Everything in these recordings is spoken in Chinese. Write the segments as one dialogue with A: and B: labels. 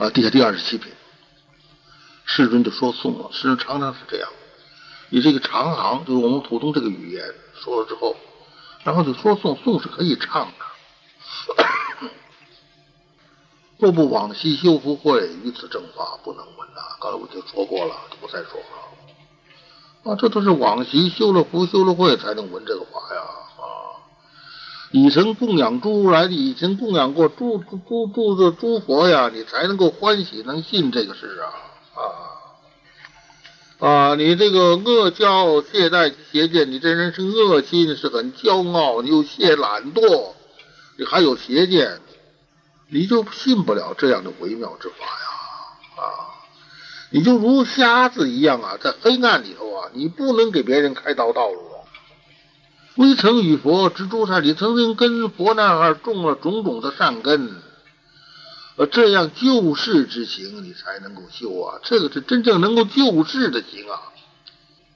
A: 啊，地下第二十七品，世尊就说颂了，世尊常常是这样，以这个长行，就是我们普通这个语言说了之后，然后就说颂，颂是可以唱的。若不往昔修福慧，于此正法不能闻呐。刚才我就说过了，不再说了。啊，这都是往昔修了福、修了慧才能闻这个法呀。啊，你曾供养诸如来，你曾供养过诸诸诸诸诸佛呀，你才能够欢喜，能信这个事啊。啊啊，你这个恶骄懈怠邪见，你这人是恶心，是很骄傲，你又懈懒惰，你还有邪见。你就信不了这样的微妙之法呀！啊，你就如瞎子一样啊，在黑暗里头啊，你不能给别人开道道路。未曾与佛植诸善，你曾经跟佛那儿种了种种的善根，呃，这样救世之行，你才能够修啊。这个是真正能够救世的行啊，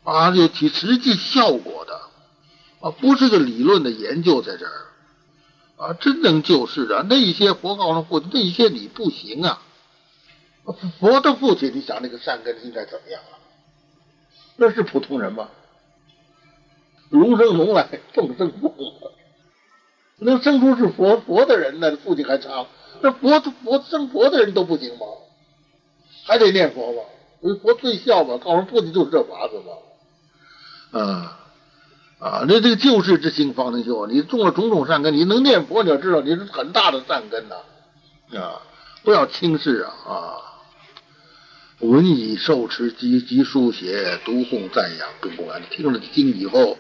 A: 啊，有起实际效果的啊，不是个理论的研究在这儿。啊，真能救世的那些佛告诉父亲，那些你不行啊！佛的父亲，你想那个善根应该怎么样啊？那是普通人吗？龙生龙来，凤生凤，能生出是佛佛的人呢？父亲还差，那佛佛生佛的人都不行吗？还得念佛吗？佛最孝嘛，告诉父亲就是这法子嘛，啊。啊，那这个救世之心方能修。你种了种种善根，你能念佛，你要知道你是很大的善根呐。啊，不要轻视啊啊！闻以受持，及及书写，读诵赞扬，并不安。听了经以后，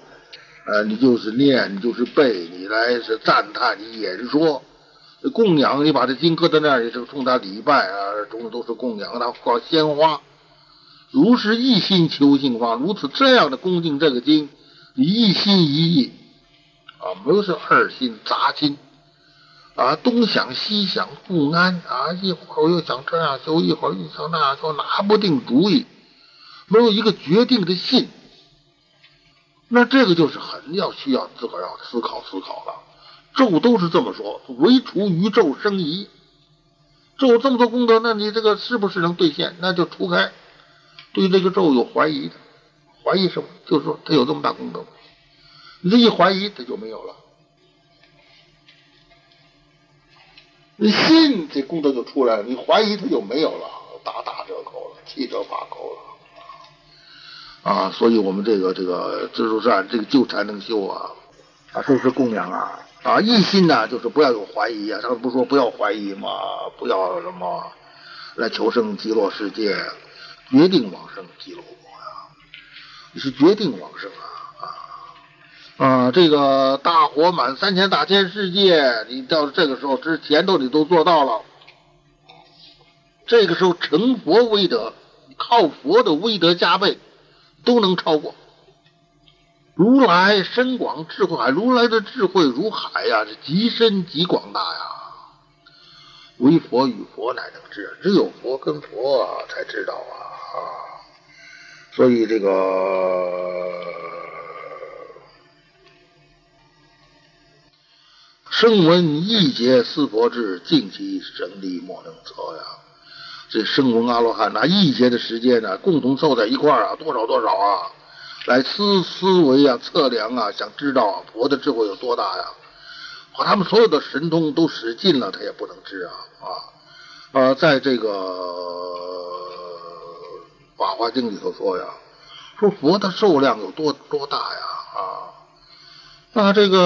A: 呃，你就是念，你就是背，你来是赞叹，你演说，供养，你把这经搁在那儿，你是冲他礼拜啊，种种都是供养，他挂鲜花。如是一心求净化，如此这样的恭敬这个经。你一心一意啊，没有是二心杂心啊，东想西想不安啊，一会儿又想这样修，一会儿又想那样修，拿不定主意，没有一个决定的信，那这个就是很要需要自个儿要思考思考了。咒都是这么说，唯除宇宙生疑，咒这么多功德，那你这个是不是能兑现？那就除开对这个咒有怀疑的。怀疑什么？就是说他有这么大功德，你这一怀疑他就没有了。你信这功德就出来了，你怀疑他就没有了，大打折扣了，七折八扣了。啊，所以我们这个这个自助善，这个救才能修啊，啊，是不是供养啊？啊，一心呢，就是不要有怀疑啊。他们不说不要怀疑吗？不要什么来求生极乐世界，决定往生极乐国呀。你是决定往生啊啊啊！这个大火满三千大千世界，你到这个时候之前都你都做到了。这个时候成佛威德，靠佛的威德加倍，都能超过。如来深广智慧海，如来的智慧如海呀，是极深极广大呀。唯佛与佛乃能知，只有佛跟佛才知道啊！所以这个声闻一劫四佛智，尽其神力莫能测呀。这声闻阿罗汉拿一劫的时间呢，共同凑在一块儿啊，多少多少啊，来思思维啊，测量啊，想知道啊佛的智慧有多大呀。把他们所有的神通都使尽了，他也不能知啊啊啊，在这个。《法华经》里头说呀，说佛的寿量有多多大呀？啊，那这个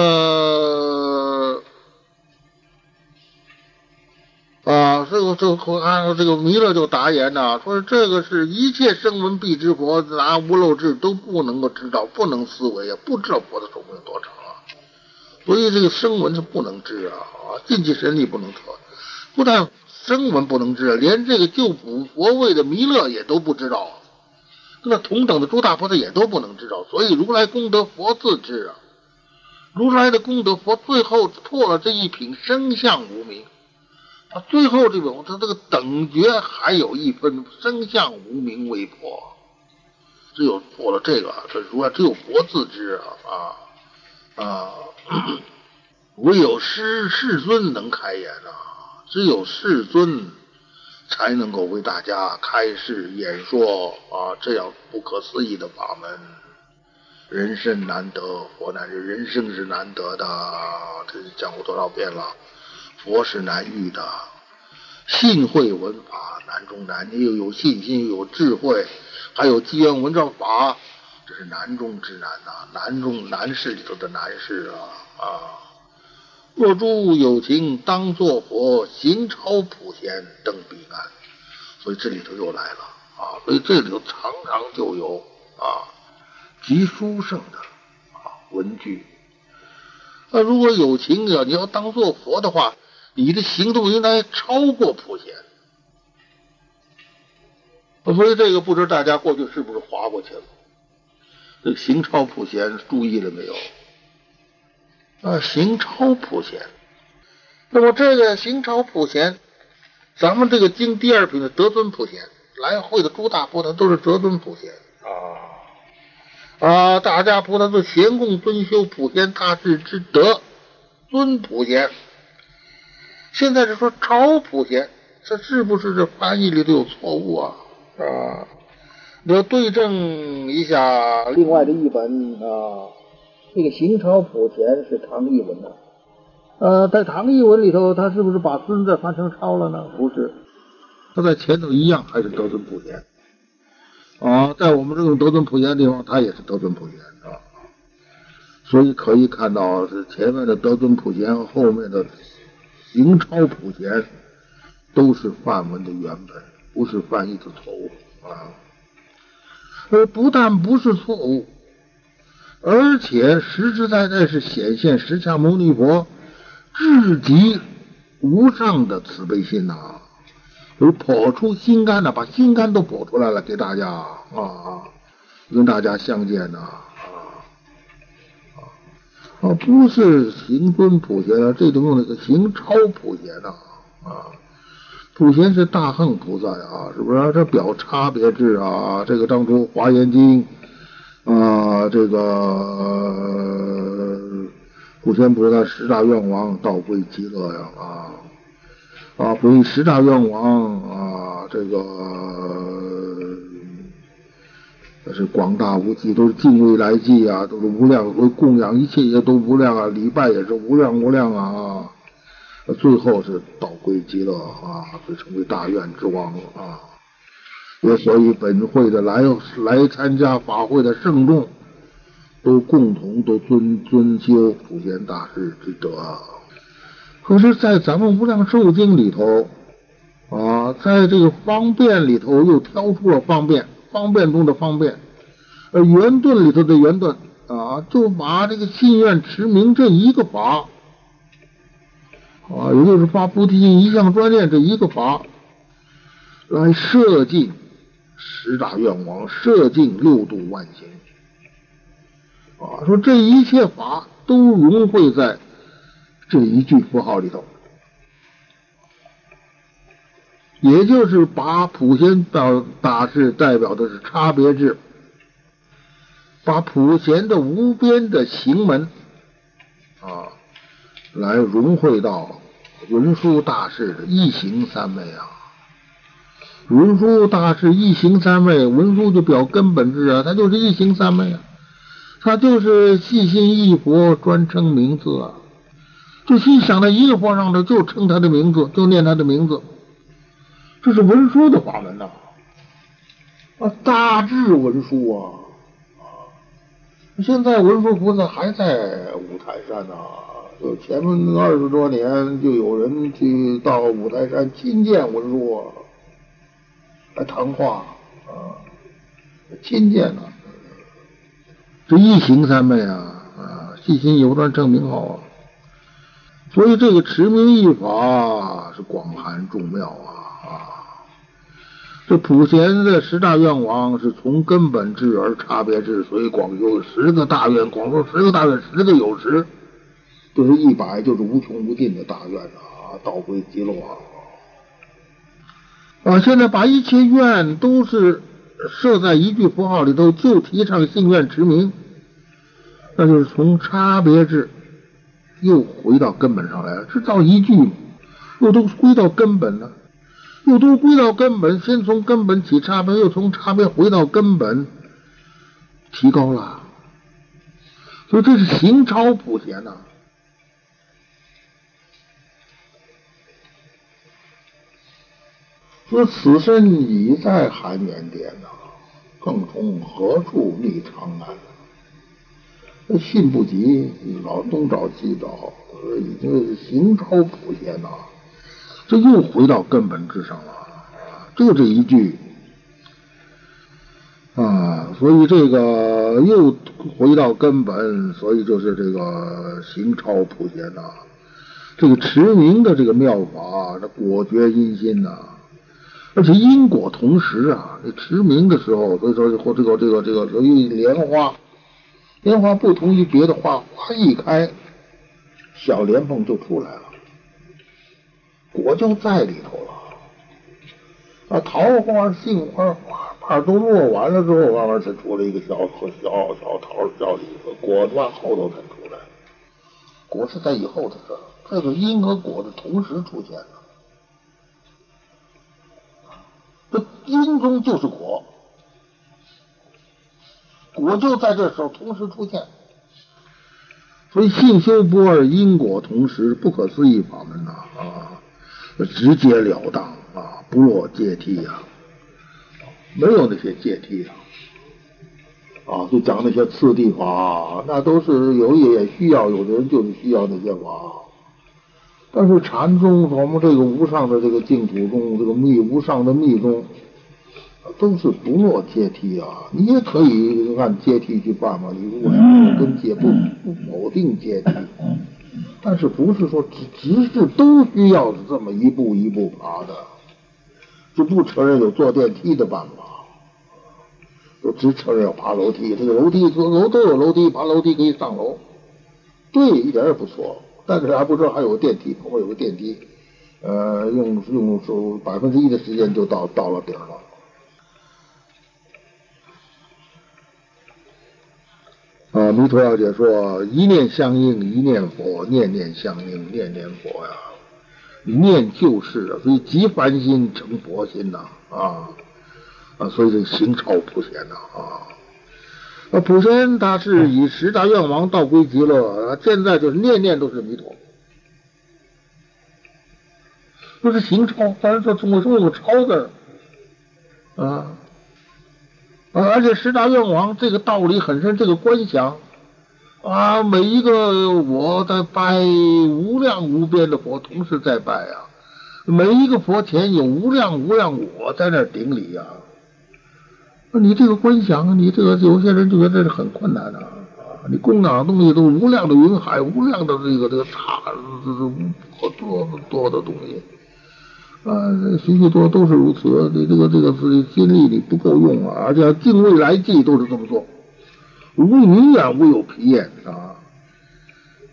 A: 这个这个按照这个弥勒就答言呐，说这个是一切声闻必知佛，拿无漏智都不能够知道，不能思维啊，不知道佛的寿命有多长啊。所以这个声闻是不能知啊，啊，尽其神力不能测，不但。声闻不能知，连这个救补佛位的弥勒也都不知道啊，那同等的诸大菩萨也都不能知道。所以如来功德佛自知啊，如来的功德佛最后破了这一品生相无名，他最后这个他这个等觉还有一分生相无名未破，只有破了这个，这如来只有佛自知啊啊啊，唯有师世尊能开眼啊。只有世尊才能够为大家开示演说啊，这样不可思议的法门，人生难得，佛乃是人生是难得的，这讲过多少遍了？佛是难遇的，信会闻法难中难，你又有信心又有智慧，还有机缘闻着法，这是难中之难呐，难中难事里头的难事啊啊！若诸有情当作佛，行超普贤登彼岸。所以这里头又来了啊！所以这里头常常就有啊极殊胜的啊文句。那如果有情啊，你要当做佛的话，你的行动应该超过普贤。所以这个不知大家过去是不是划过去了？这个行超普贤注意了没有？啊，行超普贤，那么这个行超普贤，咱们这个经第二品的德尊普贤，来会的诸大菩萨都是德尊普贤啊啊，大家菩萨是贤供尊修普贤大智之德尊普贤，现在是说超普贤，这是不是这翻译里头有错误啊？啊，你要对证一下另外的译本啊。这个行超普贤是唐译文的，呃，在唐译文里头，他是不是把孙子翻成超了呢？不是，他在前头一样还是德尊普贤啊，在我们这种德尊普贤的地方，他也是德尊普贤啊，所以可以看到是前面的德尊普贤，后面的行超普贤都是范文的原本，不是翻译的错误啊，而不但不是错误。而且实实在在是显现释迦牟尼佛至极无上的慈悲心呐，就是剖出心肝呐，把心肝都剖出来了给大家啊，跟大家相见呐啊啊，不是行尊普贤啊，这种用那个行超普贤呐啊，普贤是大横菩萨呀，是不是？这表差别智啊，这个当初华严经。啊，这个普贤菩萨十大愿望道归极乐呀！啊啊，归十大愿望啊，这个那是广大无际，都是敬畏来际啊，都是无量，为供养一切也都无量啊，礼拜也是无量无量啊！最后是道归极乐啊，就成为大愿之王啊！也所以本会的来来参加法会的圣众，都共同都尊尊修普贤大师之德。可是，在咱们无量寿经里头啊，在这个方便里头又挑出了方便，方便中的方便。而圆顿里头的圆顿啊，就把这个信愿持名这一个法啊，也就是发菩提心一向专念这一个法来设尽。十大愿望，摄尽六度万行啊！说这一切法都融汇在这一句符号里头，也就是把普贤大大士代表的是差别智，把普贤的无边的行门啊，来融汇到文殊大士的一行三昧啊。文殊大师一行三昧，文殊就表根本智啊，他就是一行三昧啊，他就是细心一佛专称名字啊，就心想到一个佛上头就称他的名字，就念他的名字，这是文殊的法门呐，啊，大智文殊啊，啊，现在文殊菩萨还在五台山呢，就前面二十多年就有人去到五台山亲见文殊。来谈话啊，亲见啊，这一行三昧啊啊，细心有专证明好啊，所以这个持名一法是广含众妙啊，这普贤的十大愿望是从根本智而差别智，所以广修十个大愿，广说十个大愿，十个有十，就是一百，就是无穷无尽的大愿啊，道归极乐啊。啊！现在把一切愿都是设在一句符号里头，就提倡信愿持名，那就是从差别智又回到根本上来了。这造一句，又都归到根本了。又都归到根本，先从根本起差别，又从差别回到根本，提高了。所以这是行超普贤呐。说此身已在含元殿呐，更从何处觅长安？那信不及，老东找西找，已经是行超普贤呐。这又回到根本之上了，就这一句啊，所以这个又回到根本，所以就是这个行超普贤呐。这个持名的这个妙法，这果决阴心呐，而且因果同时啊。这持名的时候，所以说或这个这个这个由于莲花，莲花不同于别的花，花一开，小莲蓬就出来了。果就在里头了，啊，桃花、杏花花瓣都落完了之后，慢慢才出来一个小小小桃小李子，果在后头才出来。果是在以后的事儿，这个因和果的同时出现的，这因中就是果，果就在这时候同时出现，所以性修不二，因果同时，不可思议法门呐啊！直截了当啊，不落阶梯呀，没有那些阶梯啊，啊，就讲那些次第法，那都是有也需要，有的人就是需要那些法。但是禅宗，我们这个无上的这个净土中，这个密无上的密宗，都是不落阶梯啊。你也可以按阶梯去办嘛，你如果要跟阶不不否定阶梯。但是不是说只只是都需要这么一步一步爬的，就不承认有坐电梯的办法，就只承认要爬楼梯。这个楼梯楼都有楼梯，爬楼梯可以上楼，对，一点也不错。但是还不知道还有个电梯，后面有个电梯，呃，用用手百分之一的时间就到到了顶了。啊，弥陀小姐说：一念相应，一念佛；念念相应，念念佛呀。念就是啊，所以即凡心成佛心呐啊啊，所以这行超普贤呐啊。那普贤他是以十大愿王道归极乐，现在就是念念都是弥陀，不是行超，但是说中国说有超字啊？而且十大愿王这个道理很深，这个观想啊，每一个我在拜无量无边的佛，同时在拜啊，每一个佛前有无量无量我在那顶礼呀。那你这个观想，你这个有些人就觉得这是很困难的啊，你供养的东西都无量的云海，无量的这个这个差，这这多多的东西。啊，许许多都是如此。你这个这个是心力你不够用啊，而且敬未来际都是这么做，无明眼无有皮眼啊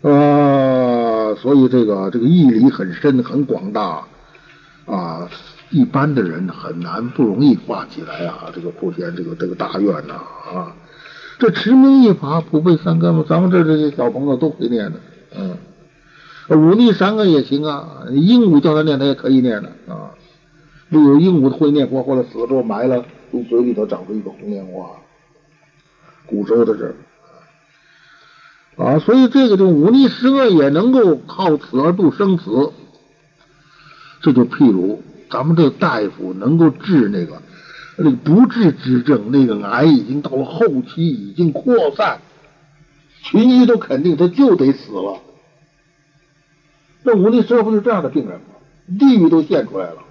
A: 啊，所以这个这个义理很深很广大啊，一般的人很难不容易发起来啊。这个普贤这个这个大愿呐啊，这持名一法普被三根嘛，咱们这这些小朋友都会念的，嗯。五逆三个也行啊，鹦鹉叫他念，他也可以念的啊。不有鹦鹉会念佛，后来死了之后埋了，从嘴里头长出一个红莲花，古时候的事啊。所以这个就五逆十恶也能够靠此而度生死。这就譬如咱们这大夫能够治那个那个不治之症，那个癌已经到了后期，已经扩散，群医都肯定他就得死了。这五逆十恶不是这样的病人吗？地狱都现出来了，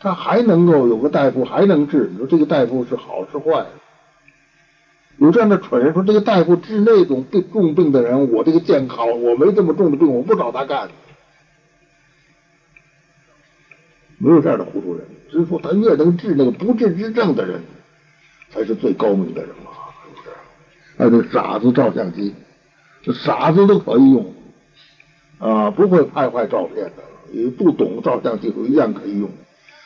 A: 他还能够有个大夫还能治？你说这个大夫是好是坏？有这样的蠢人说，这个大夫治那种病重病的人，我这个健康，我没这么重的病，我不找他干。没有这样的糊涂人，只是说他越能治那个不治之症的人，才是最高明的人嘛，是不是？还有傻子照相机，傻子都可以用。啊，不会拍坏照片的，也不懂照相技术一样可以用。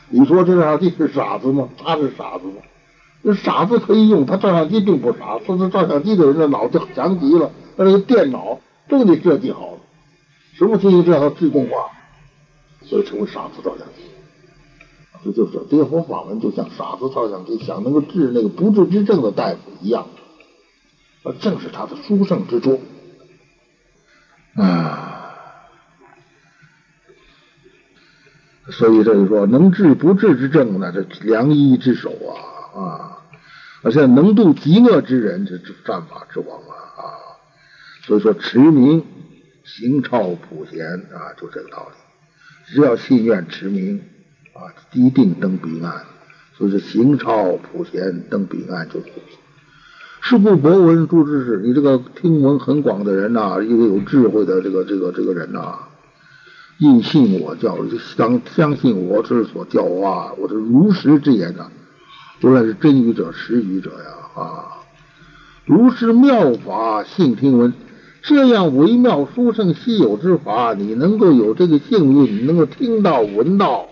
A: 你说这照相机是傻子吗？他是傻子吗？那傻子可以用，他照相机并不傻。说是照相机的人的脑子强极了，他那个电脑都得设计好了，什么信息都要自动化，所以成为傻子照相机。这就是跌佛法门，就像傻子照相机，想能够治那个不治之症的大夫一样，正是他的殊胜之处啊。所以这就说，能治不治之症呢，这良医之首啊啊！而且能度极恶之人，这是战法之王啊啊！所以说，持名行超普贤啊，就这个道理。只要信愿持名啊，一定登彼岸。所以说，行超普贤登彼岸就是。是故博闻诸知识，你这个听闻很广的人呐，一个有智慧的这个这个这个人呐，应信我教，相相信我之所教化，我的如实之言呐。无论是真语者、实语者呀，啊，如是妙法信听闻，这样微妙殊胜稀有之法，你能够有这个幸运，你能够听到、闻到，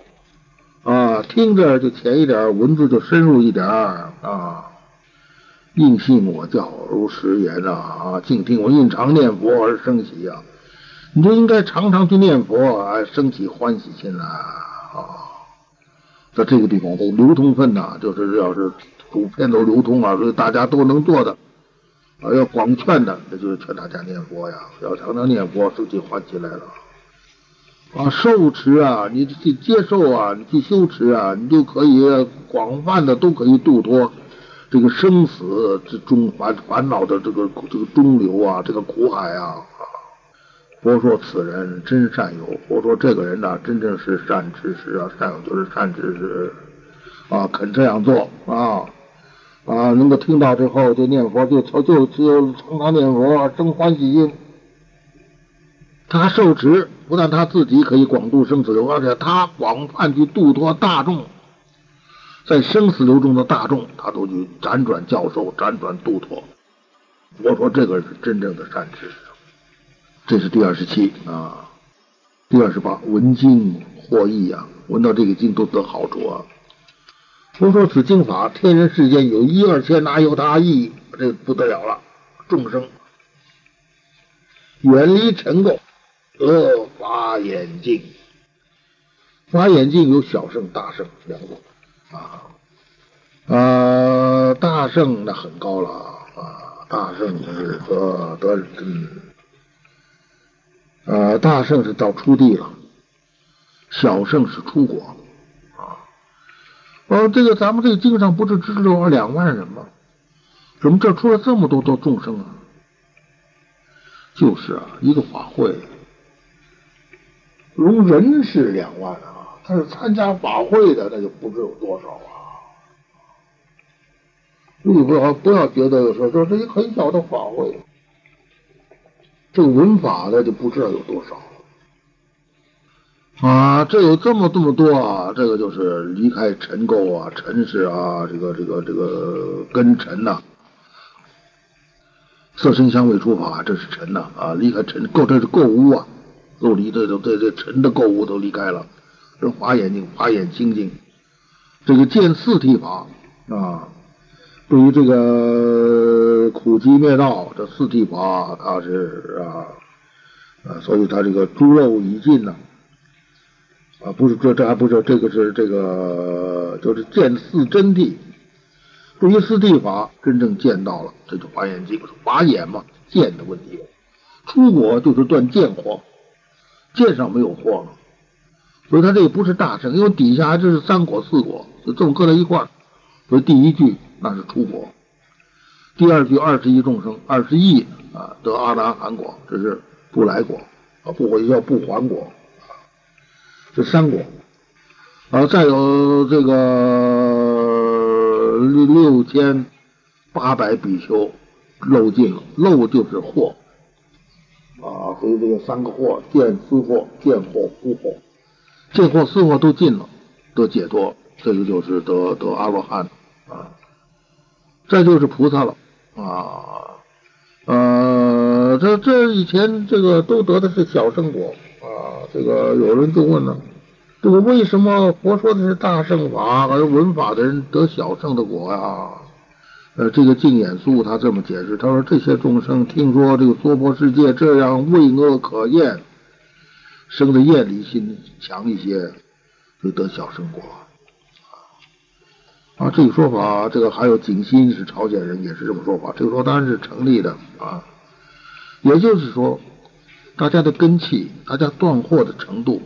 A: 啊，听着就浅一点，文字就深入一点啊。应信我教，如实言啊，啊，静听我应常念佛而生喜啊，你就应该常常去念佛，啊，升起欢喜心来啊。在这个地方，这流通分呐，就是要是普遍都流通啊，所以大家都能做的啊，要广劝的，那就是劝大家念佛呀，要常常念佛，升起欢喜来了啊。受持啊，你去接受啊，你去修持啊，你就可以广泛的都可以度脱这个生死之中烦烦恼的这个这个中流啊，这个苦海啊。佛说此人真善友，佛说这个人呢，真正是善知识啊，善友就是善知识啊，肯这样做啊啊，能够听到之后就念佛，就就就就常常念佛，生欢喜心。他受持，不但他自己可以广度生死流，而且他广泛去度脱大众，在生死流中的大众，他都去辗转教授，辗转度脱。我说这个是真正的善知识。这是第二十七啊，第二十八闻经获益啊，闻到这个经都得好处啊。佛说此经法，天人世间有一二千，哪有他意？这不得了了，众生远离尘垢，得法眼净。法眼净有小圣、大圣两种啊啊，大圣那很高了啊，大圣是得得嗯。呃，大圣是到出地了，小圣是出国啊。呃，这个咱们这个经上不是只有两万人吗？怎么这出了这么多多众生啊？就是啊，一个法会如人是两万啊，但是参加法会的那就不知有多少啊。你不要不要觉得说这是一个很小的法会。这个文法的就不知道有多少了啊！这有这么这么多啊！这个就是离开尘垢啊、尘世啊，这个这个这个根尘呐，色身香味触法，这是尘呐啊！离开尘垢，这是垢污啊，都离这这这这尘的垢污都离开了。这华眼睛，华眼清净，这个见四谛法啊。对于这个苦集灭道这四谛法，它是啊啊，所以它这个诸肉已尽呢啊，不是这这还不是这个是这个就是见四真谛。对于四谛法真正见到了，这就华眼睛，华眼嘛，见的问题。出国就是断见惑，见上没有惑了，所以他这个不是大乘，因为底下这是三果四果，就这么搁在一块儿。所以第一句。那是出国。第二句二十亿众生，二十亿啊得阿达含果，这是不来果啊，不回叫不还果，这三果啊，再有这个六六千八百比丘漏尽了，漏就是惑啊，所以这个三个惑：见思惑、见惑、思惑，见惑、思惑都尽了，得解脱，这个就是得得阿罗汉啊。这就是菩萨了啊，呃，这这以前这个都得的是小圣果啊，这个有人就问了，这个为什么佛说的是大圣法，而闻法的人得小圣的果呀？呃，这个净眼素他这么解释，他说这些众生听说这个娑婆世界这样畏恶可厌，生的厌离心强一些，就得小圣果啊，这个说法，这个还有景心是朝鲜人，也是这么说法。这个说当然是成立的啊。也就是说，大家的根气，大家断货的程度，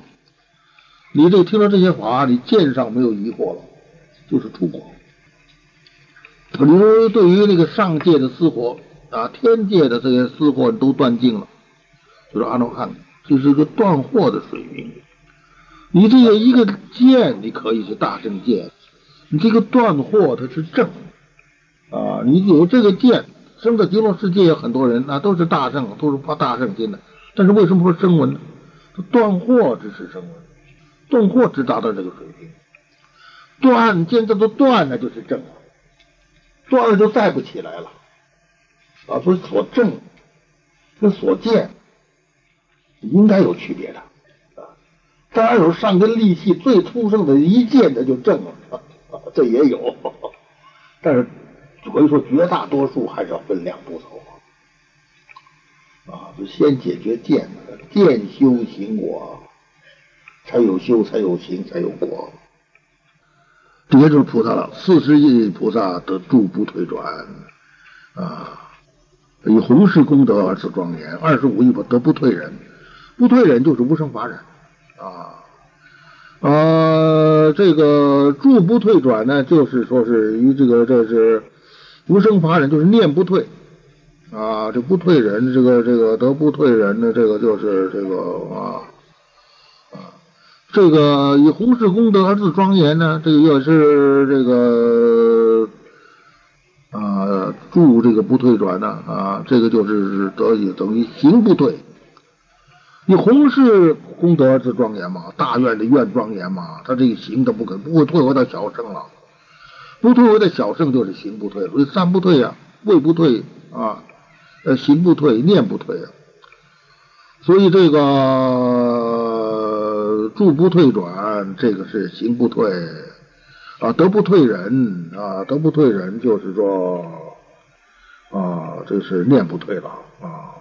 A: 你这听了这些法，你见上没有疑惑了，就是出国。比如对于那个上界的私活啊，天界的这些私活都断尽了，就是按照看，就是一个断货的水平。你这个一个见，你可以是大正见。你这个断货它是正啊，你有这个见，生在极乐世界有很多人，那都是大圣，都是发大圣心的。但是为什么说声闻呢？断货只是声闻，断货只达到这个水平。断见这都断了就是正了，断了就再不起来了啊！所以所正跟所见应该有区别的啊。当然有上根利器最出生的一见它就正了。这也有，但是可以说绝大多数还是要分两步走啊，就先解决见，见修行果，才有修，才有行，才有果。这就是菩萨了，四十亿菩萨得住不退转啊，以弘誓功德而自庄严。二十五亿不得不退忍，不退忍就是无生法忍啊。呃，这个住不退转呢，就是说是与这个这是无生法忍，就是念不退啊，这不退忍，这个这个得不退忍的这个就是这个啊啊，这个以弘誓功德而自庄严呢，这个也是这个啊住这个不退转呢啊，这个就是得以等于行不退。你弘誓功德之庄严嘛，大愿的愿庄严嘛，他这个行他不肯不会退回到小圣了，不退回到小圣就是行不退，所以三不退呀，位不退啊，呃行不退，念不退啊，所以这个住不退转，这个是行不退。啊，德不退人啊，德不退人就是说啊，这是念不退了啊。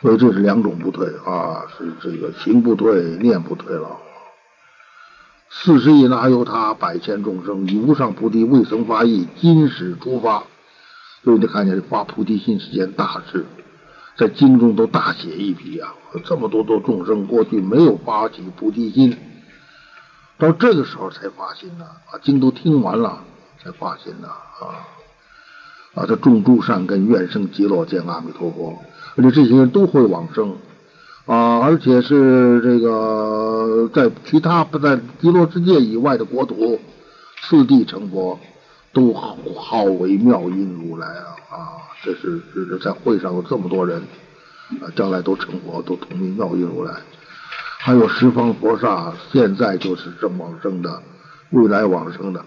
A: 所以这是两种不退啊，是这个行不退，念不退了。四十亿那由他百千众生以无上菩提未曾发意，今始出发。所以你看见发菩提心是件大事，在经中都大写一笔啊。这么多多众生过去没有发起菩提心，到这个时候才发心呢。啊，经都听完了才发心呢啊啊！这种诸善根，愿生极乐见阿弥陀佛。而且这些人都会往生啊，而且是这个在其他不在极乐世界以外的国土，次第成佛，都号为妙音如来啊啊！这是是在会上有这么多人啊，将来都成佛，都同名妙音如来。还有十方佛刹，现在就是正往生的，未来往生的。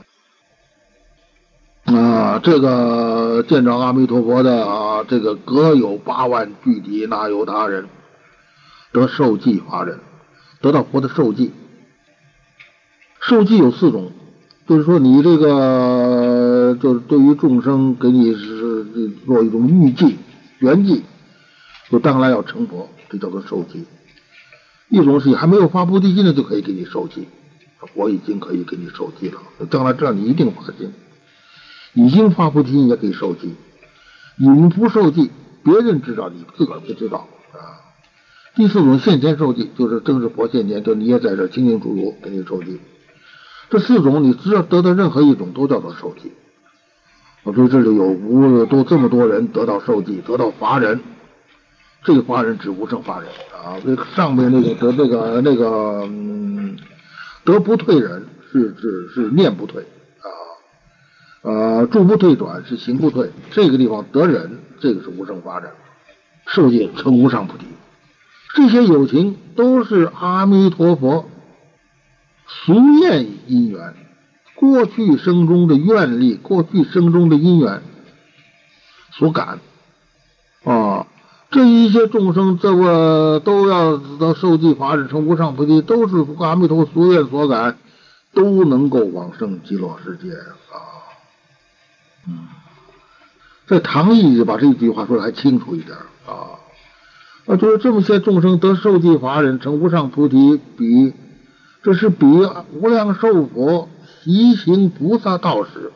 A: 啊，这个见着阿弥陀佛的啊，这个各有八万具体，哪有他人得受记法人得到佛的受记？受记有四种，就是说你这个就是对于众生给你是做一种预记、圆记，就将来要成佛，这叫做受记。一种是还没有发菩提心的就可以给你受记，我已经可以给你受记了，将来知道你一定发心。已经发菩提心也可以受记，隐不受记，别人知道你自个儿不知道啊。第四种现前受记，就是正是佛现前，就你也在这清清楚楚给你受记。这四种你只要得到任何一种，都叫做受记。我说这里有无都这么多人得到受记，得到法人，这个法人指无生法人啊。这上面那个得那个那个嗯，得不退人是指是念不退。呃，住不退转是行不退，这个地方得忍，这个是无生法忍，受戒成无上菩提，这些友情都是阿弥陀佛俗念因缘，过去生中的愿力，过去生中的因缘所感。啊，这一些众生这个都要到受记法忍成无上菩提，都是阿弥陀佛俗愿所感，都能够往生极乐世界嗯，在唐译把这句话说的还清楚一点啊，啊，就是这么些众生得受记法忍成无上菩提，比这是比无量寿佛习行菩萨道时，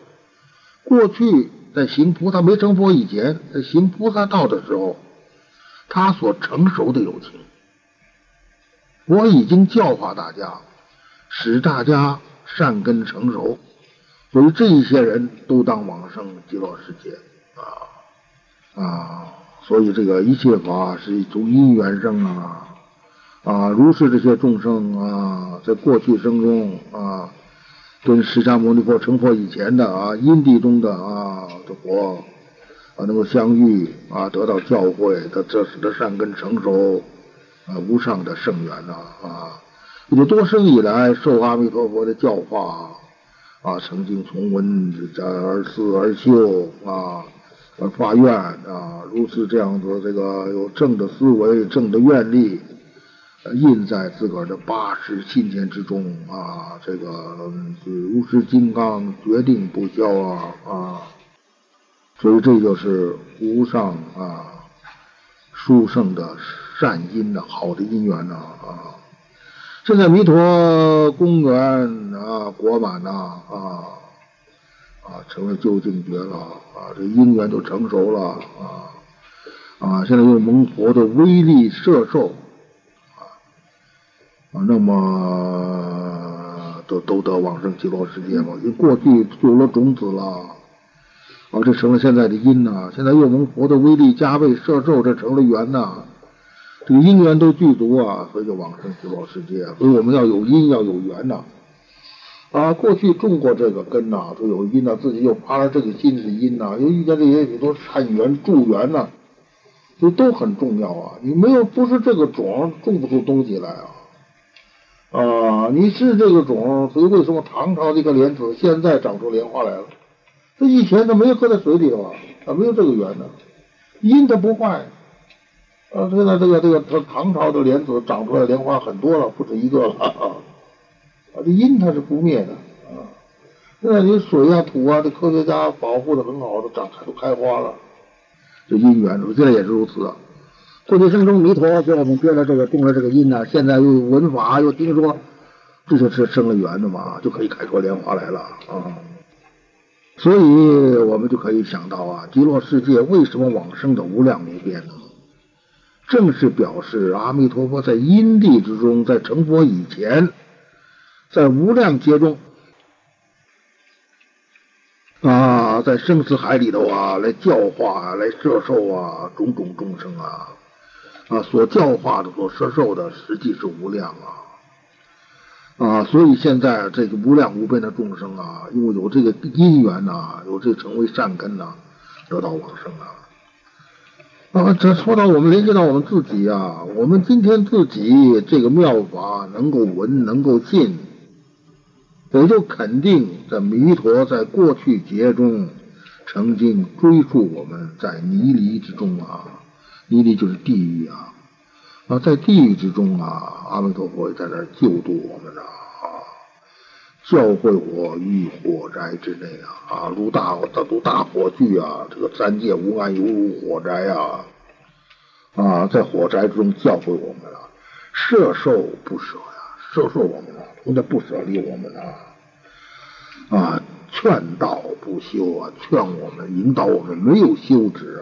A: 过去在行菩萨没成佛以前，在行菩萨道的时候，他所成熟的友情。我已经教化大家，使大家善根成熟，所以这一些人都当往生极乐世界啊啊！所以这个一切法是从因缘生啊啊！如是这些众生啊，在过去生中啊，跟释迦牟尼佛成佛以前的啊，因地中的啊的佛啊，能够相遇啊，得到教诲，他这使得善根成熟。啊，无上的圣缘呐！啊，这多生以来受阿弥陀佛的教化啊，曾经从闻而思而修啊，而发愿啊，如此这样子，这个有正的思维、正的愿力，印在自个儿的八识信念之中啊，这个是如是金刚，决定不消啊啊！所以这就是无上啊殊胜的。善因呐，好的因缘呐啊！现在弥陀公园啊，果满呐啊啊，成了究竟觉了啊，这因缘都成熟了啊啊！现在用蒙佛的威力摄受啊啊，那么都都得往生极乐世界嘛？因为过去有了种子了啊，这成了现在的因呐。现在又蒙佛的威力加倍摄受，这成了缘呐。这个因缘都具足啊，所以就往生极乐世界。所以我们要有因，要有缘呐。啊，过去种过这个根呐，说有因呐，自己又发了这个心是因呐，又遇见这些许多善缘助缘呐，这都很重要啊。你没有不是这个种，种不出东西来啊。啊，你是这个种，所以为什么唐朝这个莲子现在长出莲花来了？这以前它没有搁在水里头啊，它没有这个缘呢。因它不坏。啊，现在这个这个唐朝的莲子长出来莲花很多了，不止一个了啊！这因它是不灭的啊。现在你水啊土啊，这科学家保护的很好，都长开都开花了。这因缘，现在也是如此。过去生中弥陀给我们编了这个种了这个因呢，现在又闻法又听说，这就是生了缘的嘛，就可以开出莲花来了啊。所以我们就可以想到啊，极乐世界为什么往生的无量无边呢？正是表示阿弥陀佛在因地之中，在成佛以前，在无量劫中啊，在生死海里头啊，来教化、来摄受啊，种种众生啊啊，所教化的、所摄受的，实际是无量啊啊，所以现在这个无量无边的众生啊，因为有这个因缘呐，有这成为善根呐，得到往生啊。啊，这说到我们联系到我们自己啊，我们今天自己这个妙法能够闻，能够信，也就肯定这弥陀在过去劫中曾经追溯我们在泥犁之中啊，泥犁就是地狱啊啊，在地狱之中啊，阿弥陀佛在那救度我们啊。教会我于火灾之内啊啊，如大如大火炬啊，这个三界无碍犹如火灾啊啊，在火灾之中教会我们啊，摄受不舍呀，摄受我们啊，从来不舍离我们啊啊，劝导不休啊，劝我们引导我们没有休止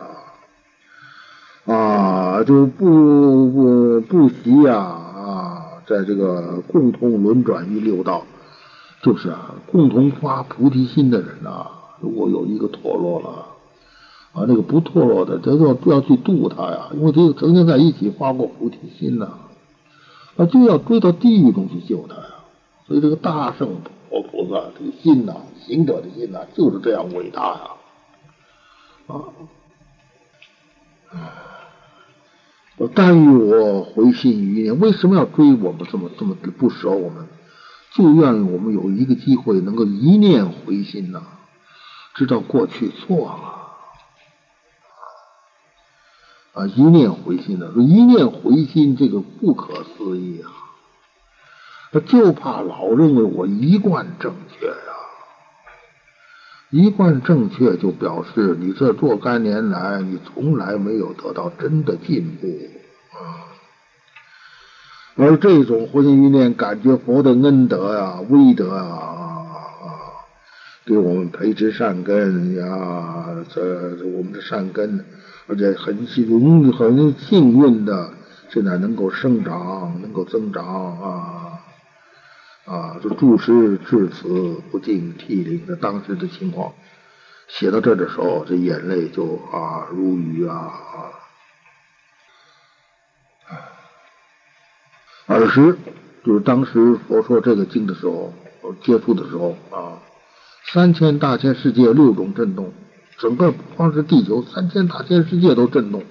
A: 啊啊，就不不不惜呀啊，在这个共同轮转于六道。就是啊，共同发菩提心的人呐，如果有一个脱落了啊，那个不脱落的，咱要要去度他呀，因为这曾经在一起发过菩提心呐，啊，就要追到地狱中去救他呀。所以这个大圣佛菩萨这个心呐，行者的心呐，就是这样伟大呀。啊，但欲我回心于念，为什么要追我们这么这么不舍我们？就愿我们有一个机会能够一念回心呐，知道过去错了啊，一念回心呢，说一念回心这个不可思议啊，就怕老认为我一贯正确呀，一贯正确就表示你这若干年来你从来没有得到真的进步啊。而这种回心一念，感觉佛的恩德啊、威德啊，给我们培植善根呀，这我们的善根，而且很幸很幸运的，现在能够生长，能够增长啊啊！这注释至此不禁涕零的当时的情况，写到这的时候，这眼泪就啊如雨啊。尔时就是当时佛说这个经的时候，接触的时候啊，三千大千世界六种震动，整个光是地球，三千大千世界都震动，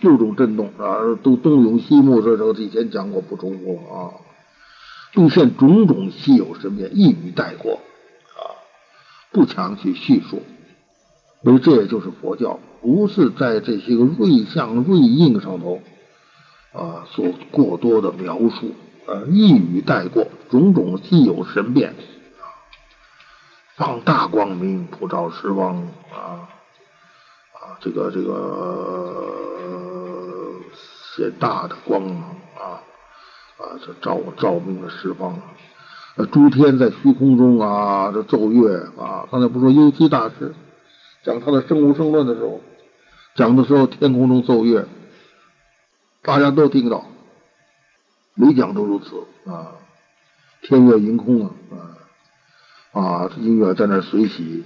A: 六种震动啊，都东涌西没，这时候以前讲过，不重复了啊。并现种种稀有神变，一语带过啊，不强去叙述。所以这也就是佛教，不是在这些个瑞相瑞应上头。啊，做过多的描述，啊，一语带过，种种既有神变，啊，放大光明，普照十方，啊啊，这个这个显大的光芒，啊啊，这照照明了十方，呃，诸天在虚空中啊，这奏乐啊，刚才不说幽栖大师讲他的生无生论的时候，讲的时候天空中奏乐。大家都听到，每讲都如此啊！天乐盈空啊啊啊！音乐在那随喜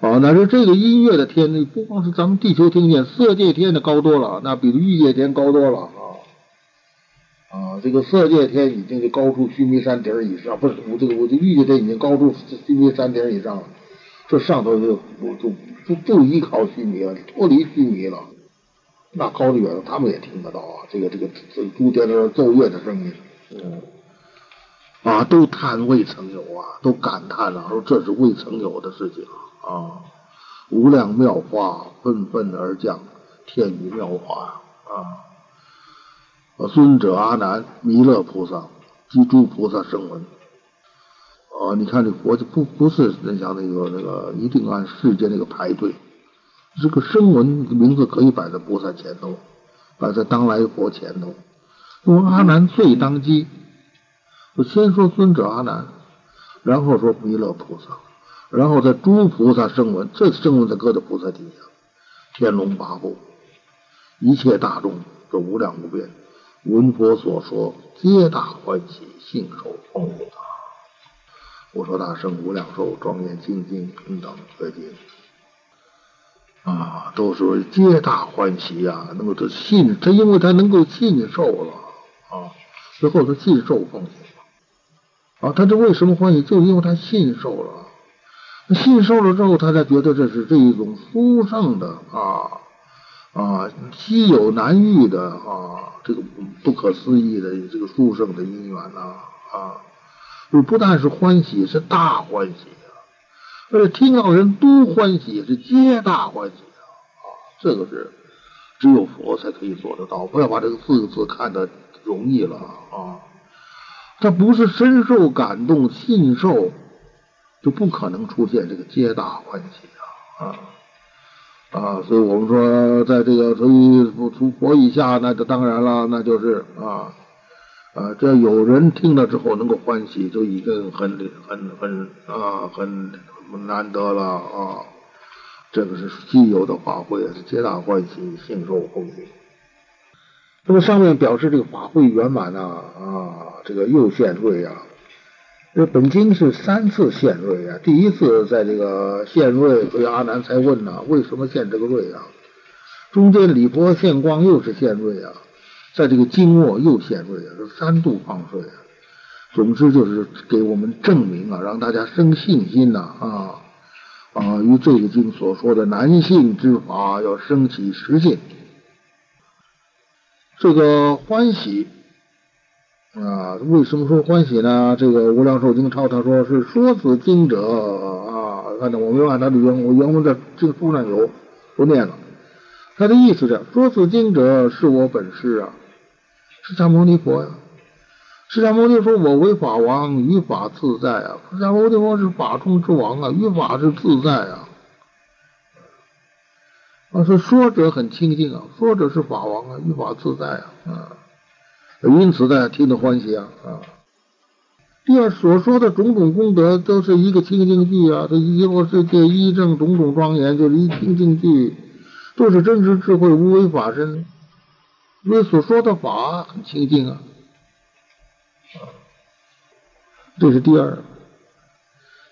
A: 啊！那是这个音乐的天，不光是咱们地球听见，色界天的高多了，那比欲界天高多了啊啊！这个色界天已经是高出须弥山顶以上，不是我这个我这欲界天已经高出须弥山顶以上了，这上头就就就不依靠须弥了，脱离须弥了。那高的远的，他们也听得到啊！这个这个这诸天的奏乐的声音，嗯，啊，都叹未曾有啊，都感叹了，说这是未曾有的事情啊！无量妙法纷纷而降，天雨妙法啊！尊者阿难、弥勒菩萨及诸菩萨声闻，啊，你看这佛就不不是人家那个那个一定按世间那个排队。这个声闻名字可以摆在菩萨前头，摆在当来佛前头。说阿难最当机，我先说尊者阿难，然后说弥勒菩萨，然后在诸菩萨声闻，这声闻在各的菩萨底下，天龙八部，一切大众这无量无边，闻佛所说，皆大欢喜，信受奉行。我说大圣无量寿，庄严清净，平等觉净。啊，都是皆大欢喜呀！那么这信，他因为他能够信受了啊，最后他信受奉行啊。他这为什么欢喜？就因为他信受了，信受了之后，他才觉得这是这一种殊胜的啊啊，稀有难遇的啊，这个不可思议的这个殊胜的因缘呐啊，就不但是欢喜，是大欢喜。而且听到人都欢喜，是皆大欢喜啊！这个是只有佛才可以做得到。不要把这个四个字看得容易了啊！他不是深受感动、信受，就不可能出现这个皆大欢喜啊！啊啊！所以我们说，在这个所以佛以下，那就当然了，那就是啊啊！这有人听了之后能够欢喜，就已经很很很啊很。难得了啊！这个是稀有的法会，是皆大欢喜，幸受奉行。那么上面表示这个法会圆满呐啊，这个又现瑞啊。这本经是三次现瑞啊，第一次在这个现瑞，所以阿难才问呐，为什么现这个瑞啊？中间李婆现光又是现瑞啊，在这个经末又现瑞啊，是三度放水啊。总之就是给我们证明啊，让大家生信心呐啊啊！与这个经所说的男性之法要升起实践。这个欢喜啊，为什么说欢喜呢？这个《无量寿经抄他说是说此经者啊，看着我没有按他的原文，原文在经书上有，不念了。他的意思是说此经者是我本师啊，释迦牟尼佛呀。释迦牟尼说：“我为法王，于法自在啊！释迦牟尼佛是法中之王啊，于法是自在啊。啊，说说者很清净啊，说者是法王啊，于法自在啊。啊，因此呢，听得欢喜啊啊。第二所说的种种功德都是一个清净句啊，这一落世界一正种种庄严，就是一清净句，都是真实智慧无为法身。因为所说的法很清净啊，这是第二。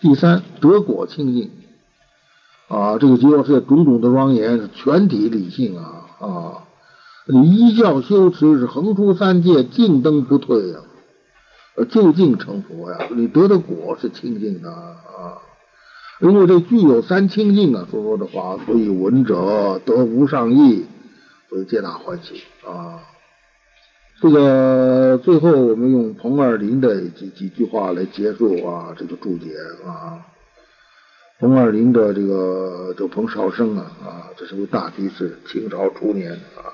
A: 第三，得果清净啊，这个结果是种种的庄严，全体理性啊啊！你一教修持是横出三界，径登不退呀，就近成佛呀！你得的果是清净的啊，因为这具有三清净啊，所说的话，所以闻者得无上意，所以皆大欢喜啊。这个最后我们用彭二林的几几句话来结束啊，这个注解啊。彭二林的这个这彭绍生啊啊，这是位大居士，清朝初年啊。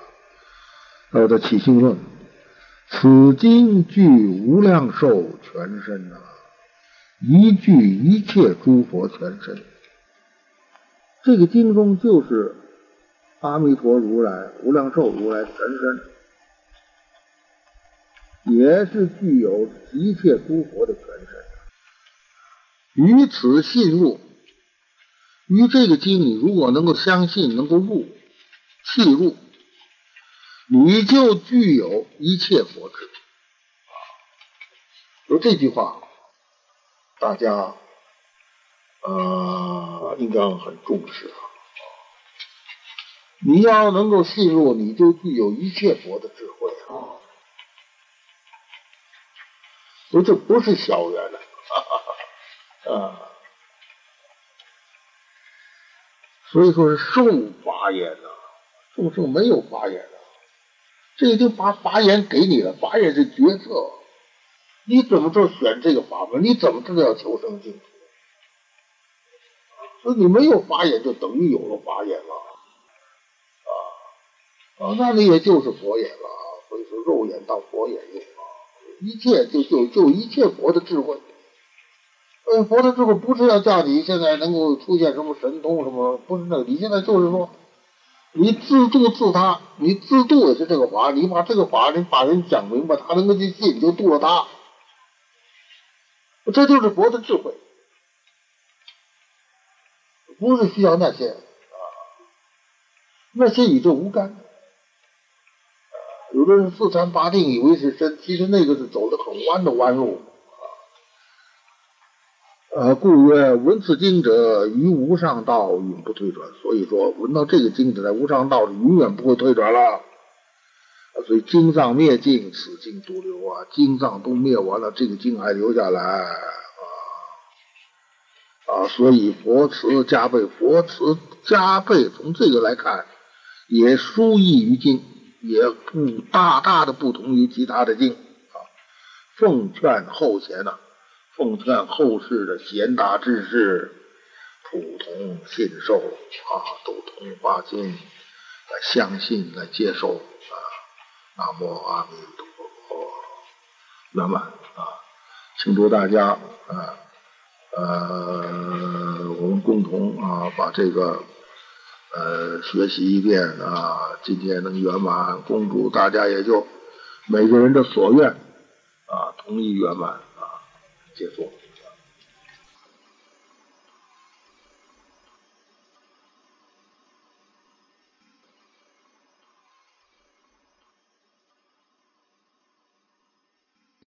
A: 还有的起信论，此经具无量寿全身呐，一具一切诸佛全身。这个经中就是阿弥陀如来、无量寿如来全身。也是具有一切诸佛的全身，于此信入，于这个经，你如果能够相信，能够入，契入，你就具有一切佛智。啊说这句话，大家呃应该很重视啊。你要能够信入，你就具有一切佛的智慧啊。说这不是小缘的 啊，所以说是受法眼呐，众生没有法眼的，这已经把法眼给你了，法眼是决策，你怎么着选这个法门？你怎么知道要求生净土？所以你没有法眼，就等于有了法眼了啊啊，那你也就是佛眼了，所以说肉眼到佛眼用。一切就就就一切佛的智慧，呃，佛的智慧不是要叫你现在能够出现什么神通什么，不是那个，你现在就是说，你自度自他，你自度也是这个法，你把这个法你把人讲明白，他能够去信，你就度了他，这就是佛的智慧，不是需要那些啊，那些与这无干。有的人四禅八定以为是真，其实那个是走的很弯的弯路啊。故曰：闻此经者，于无上道永不退转。所以说，闻到这个经者，在无上道是永远不会退转了。所以经藏灭尽，此经独留啊。经藏都灭完了，这个经还留下来啊啊。所以佛慈加倍，佛慈加倍，从这个来看，也殊异于经。也不大大的不同于其他的经啊，奉劝后贤呐，奉劝后世的贤达之士，普通信受啊，都同发心来相信来接受啊，南无阿弥陀佛，圆满啊，请祝大家啊，呃，我们共同啊把这个。呃，学习一遍啊，今天能圆满，恭祝大家也就每个人的所愿啊，同意圆满啊，结束。